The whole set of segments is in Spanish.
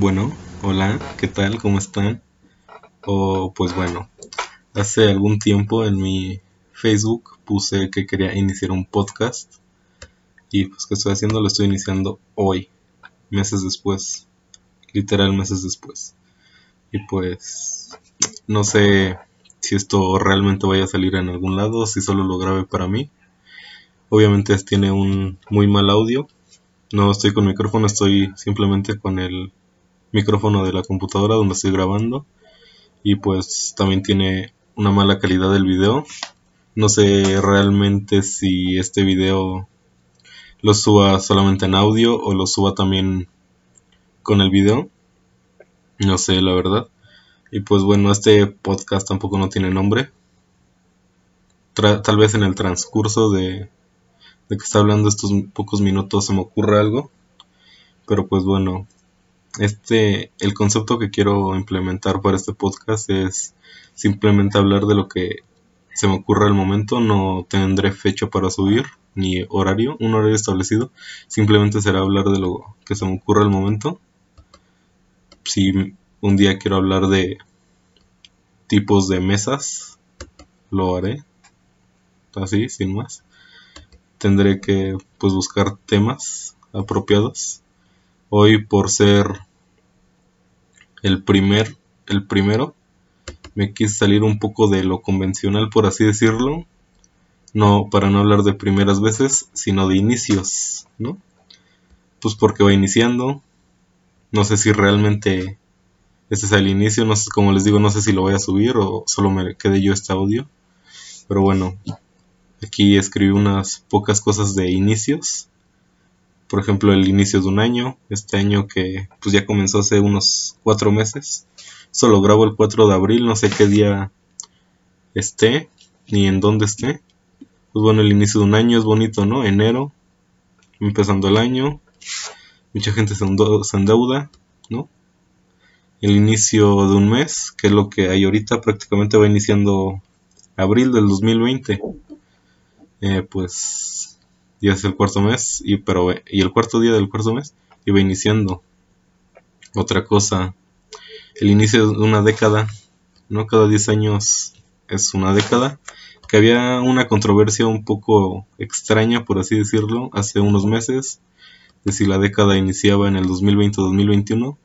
Bueno, hola, ¿qué tal? ¿Cómo están? O pues bueno, hace algún tiempo en mi Facebook puse que quería iniciar un podcast y pues que estoy haciendo lo estoy iniciando hoy, meses después, literal meses después. Y pues no sé si esto realmente vaya a salir en algún lado, si solo lo grabe para mí. Obviamente tiene un muy mal audio. No estoy con micrófono, estoy simplemente con el micrófono de la computadora donde estoy grabando y pues también tiene una mala calidad del video. No sé realmente si este video lo suba solamente en audio o lo suba también con el video. No sé, la verdad. Y pues bueno, este podcast tampoco no tiene nombre. tal vez en el transcurso de, de que está hablando estos pocos minutos se me ocurra algo. Pero pues bueno, este, el concepto que quiero implementar para este podcast es simplemente hablar de lo que se me ocurra al momento. No tendré fecha para subir ni horario, un horario establecido. Simplemente será hablar de lo que se me ocurra al momento. Si un día quiero hablar de tipos de mesas, lo haré. Así, sin más. Tendré que pues buscar temas apropiados Hoy por ser el primer, el primero, me quise salir un poco de lo convencional, por así decirlo. No, para no hablar de primeras veces, sino de inicios, ¿no? Pues porque va iniciando. No sé si realmente este es el inicio, no sé, como les digo, no sé si lo voy a subir o solo me quede yo este audio. Pero bueno, aquí escribí unas pocas cosas de inicios por ejemplo, el inicio de un año, este año que pues ya comenzó hace unos cuatro meses. Solo grabo el 4 de abril, no sé qué día esté, ni en dónde esté. Pues bueno, el inicio de un año es bonito, ¿no? Enero, empezando el año, mucha gente se, endeuda, ¿no? El inicio de un mes, que es lo que hay ahorita, prácticamente va iniciando abril del 2020. Eh, pues ya es el cuarto mes, y, pero, y el cuarto día del cuarto mes iba iniciando. Otra cosa, el inicio de una década, ¿no? Cada 10 años es una década. Que había una controversia un poco extraña, por así decirlo, hace unos meses, de si la década iniciaba en el 2020 o 2021.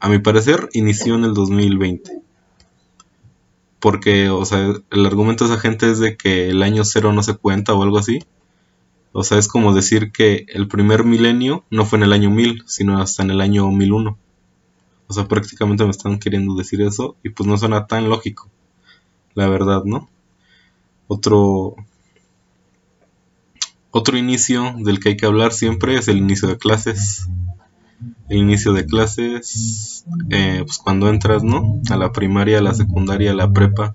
A mi parecer, inició en el 2020 porque, o sea, el argumento de esa gente es de que el año cero no se cuenta o algo así. O sea, es como decir que el primer milenio no fue en el año 1000, sino hasta en el año 1001. O sea, prácticamente me están queriendo decir eso y pues no suena tan lógico. La verdad, ¿no? Otro otro inicio del que hay que hablar siempre es el inicio de clases. El inicio de clases, eh, pues cuando entras, ¿no? A la primaria, a la secundaria, a la prepa,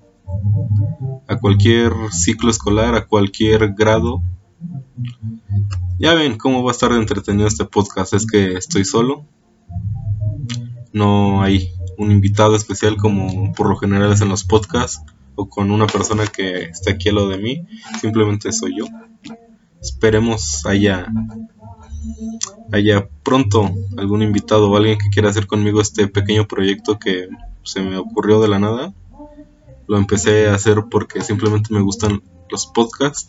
a cualquier ciclo escolar, a cualquier grado, ya ven cómo va a estar entretenido este podcast. Es que estoy solo. No hay un invitado especial como por lo general es en los podcasts. O con una persona que está aquí a lo de mí. Simplemente soy yo. Esperemos haya, haya pronto algún invitado o alguien que quiera hacer conmigo este pequeño proyecto que se me ocurrió de la nada. Lo empecé a hacer porque simplemente me gustan los podcasts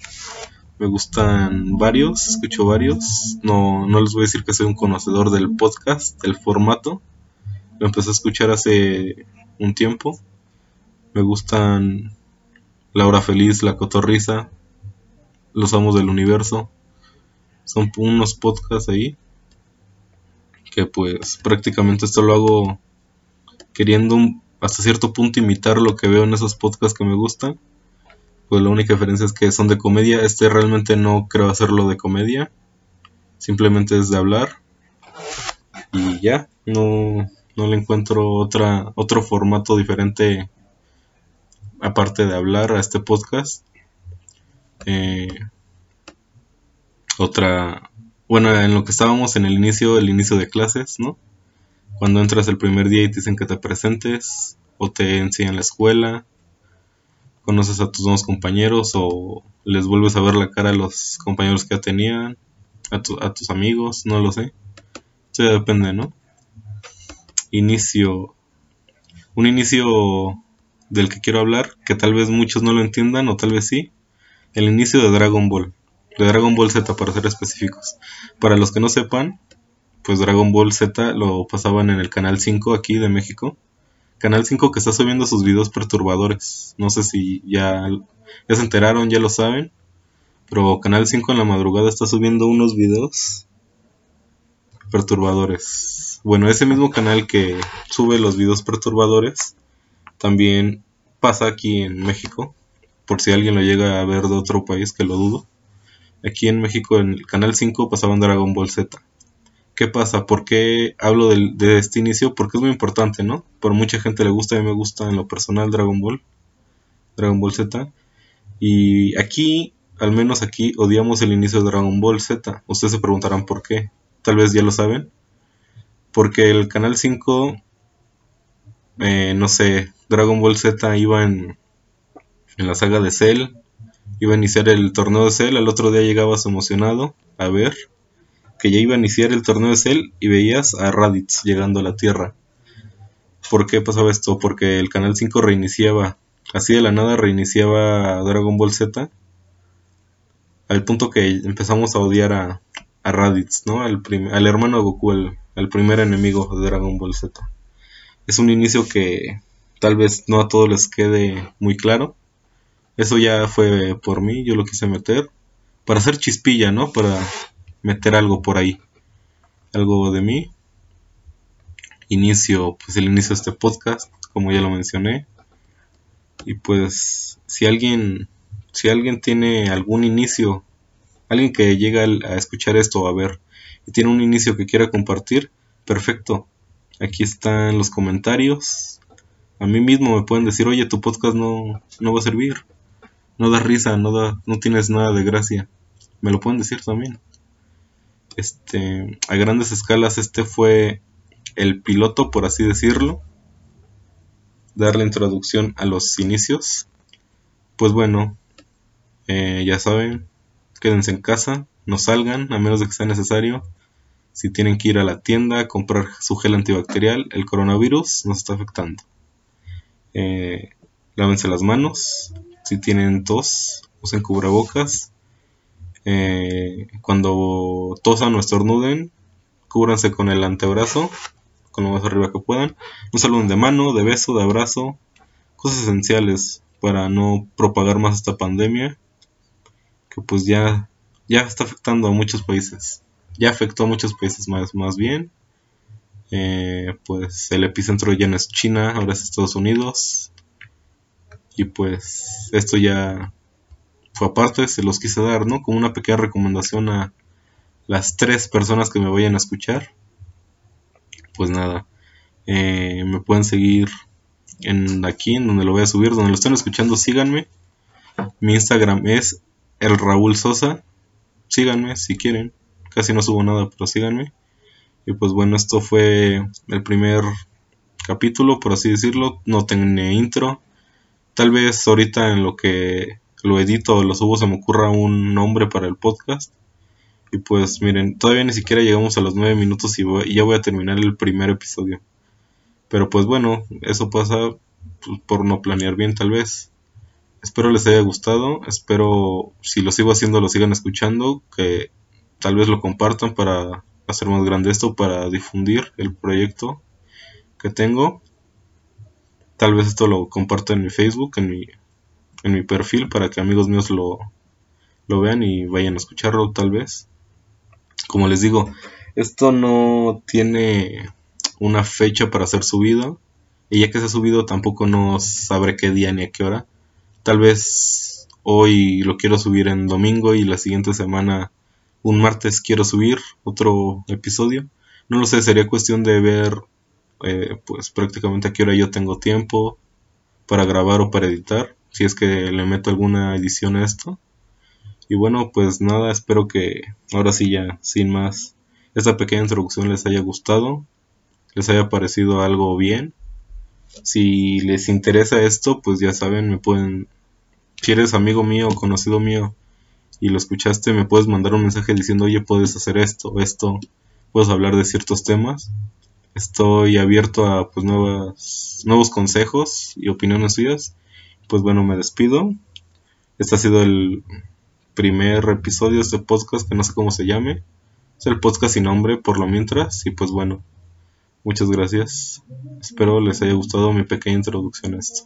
me gustan varios, escucho varios. No, no les voy a decir que soy un conocedor del podcast, del formato. Lo empecé a escuchar hace un tiempo. Me gustan La Hora Feliz, La Cotorriza, Los Amos del Universo. Son unos podcasts ahí que pues prácticamente esto lo hago queriendo hasta cierto punto imitar lo que veo en esos podcasts que me gustan pues la única diferencia es que son de comedia. Este realmente no creo hacerlo de comedia. Simplemente es de hablar. Y ya, no, no le encuentro otra, otro formato diferente aparte de hablar a este podcast. Eh, otra, bueno, en lo que estábamos en el inicio, el inicio de clases, ¿no? Cuando entras el primer día y te dicen que te presentes o te enseñan la escuela conoces a tus nuevos compañeros o les vuelves a ver la cara a los compañeros que ya tenían, a, tus amigos, no lo sé. Eso depende, ¿no? inicio, un inicio del que quiero hablar, que tal vez muchos no lo entiendan o tal vez sí, el inicio de Dragon Ball, de Dragon Ball Z para ser específicos. Para los que no sepan, pues Dragon Ball Z lo pasaban en el canal 5 aquí de México. Canal 5 que está subiendo sus videos perturbadores. No sé si ya, se enteraron, ya lo saben. Pero Canal 5 en la madrugada está subiendo unos videos perturbadores. Bueno, ese mismo canal que sube los videos perturbadores también pasa aquí en México. Por si alguien lo llega a ver de otro país, que lo dudo. Aquí en México, en el canal 5, pasaban Dragon Ball Z. ¿Qué pasa? ¿Por qué hablo de, este inicio? Porque es muy importante, ¿no? Por mucha gente le gusta, a mí me gusta en lo personal Dragon Ball. Dragon Ball Z. Y aquí, al menos aquí, odiamos el inicio de Dragon Ball Z. Ustedes se preguntarán por qué. Tal vez ya lo saben. Porque el canal 5, eh, no sé, Dragon Ball Z iba en, en la saga de Cell. Iba a iniciar el torneo de Cell. Al otro día llegabas emocionado a ver que ya iba a iniciar el torneo de Cell y veías a Raditz llegando a la Tierra. ¿Por qué pasaba esto? Porque el Canal 5 reiniciaba, así de la nada reiniciaba Dragon Ball Z, al punto que empezamos a odiar a, a Raditz, ¿no? Al, al hermano Goku, el, primer enemigo de Dragon Ball Z. Es un inicio que tal vez no a todos les quede muy claro. Eso ya fue por mí, yo lo quise meter. Para hacer chispilla, ¿no? Para meter algo por ahí. Algo de mí. Inicio, pues el inicio de este podcast, como ya lo mencioné. Y pues si alguien, si alguien tiene algún inicio, alguien que llega a escuchar esto a ver y tiene un inicio que quiera compartir, perfecto. Aquí están los comentarios. A mí mismo me pueden decir, oye, tu podcast no, no va a servir. No da risa, no, da, no tienes nada de gracia. Me lo pueden decir también. Este, a grandes escalas este fue el piloto, por así decirlo. Dar la introducción a los inicios. Pues bueno, eh, ya saben, quédense en casa, no salgan a menos de que sea necesario. Si tienen que ir a la tienda a comprar su gel antibacterial, el coronavirus nos está afectando. Eh, lávense las manos. Si tienen tos, usen cubrebocas. Eh, cuando tosan o estornuden, cúbranse con el antebrazo, con lo más arriba que puedan. Un saludo de mano, de beso, de abrazo, cosas esenciales para no propagar más esta pandemia, que pues ya, ya está afectando a muchos países. Ya afectó a muchos países más, más bien. Eh, pues el epicentro ya no es China, ahora es Estados Unidos. Y pues esto ya aparte, se los quise dar, ¿no? Como una pequeña recomendación a las tres personas que me vayan a escuchar. Pues nada, eh, me pueden seguir en aquí, en donde lo voy a subir, donde lo están escuchando, síganme. Mi Instagram es el Raúl Sosa. Síganme si quieren. Casi no subo nada, pero síganme. Y pues bueno, esto fue el primer capítulo, por así decirlo. No tiene intro. Tal vez ahorita en lo que lo edito, lo subo, se me ocurra un nombre para el podcast. Y pues miren, todavía ni siquiera llegamos a los 9 minutos y, ya voy a terminar el primer episodio. Pero pues bueno, eso pasa pues, por no planear bien tal vez. Espero les haya gustado, espero si lo sigo haciendo lo sigan escuchando, que tal vez lo compartan para hacer más grande esto, para difundir el proyecto que tengo. Tal vez esto lo comparto en mi Facebook, en mi en mi perfil para que amigos míos lo, lo vean y vayan a escucharlo tal vez. Como les digo, esto no tiene una fecha para ser subido. Y ya que se ha subido tampoco no sabré qué día ni a qué hora. Tal vez hoy lo quiero subir en domingo y la siguiente semana, un martes, quiero subir otro episodio. No lo sé, sería cuestión de ver eh, pues prácticamente a qué hora yo tengo tiempo para grabar o para editar si es que le meto alguna edición a esto. Y bueno, pues nada, espero que ahora sí ya, sin más, esta pequeña introducción les haya gustado, les haya parecido algo bien. Si les interesa esto, pues ya saben, me pueden, si eres amigo mío o conocido mío y lo escuchaste, me puedes mandar un mensaje diciendo, oye, puedes hacer esto, esto, puedes hablar de ciertos temas. Estoy abierto a pues nuevas, nuevos consejos y opiniones suyas. Pues bueno, me despido. Este ha sido el primer episodio de este podcast que no sé cómo se llame. Es el podcast sin nombre por lo mientras. Y pues bueno, muchas gracias. Espero les haya gustado mi pequeña introducción a esto.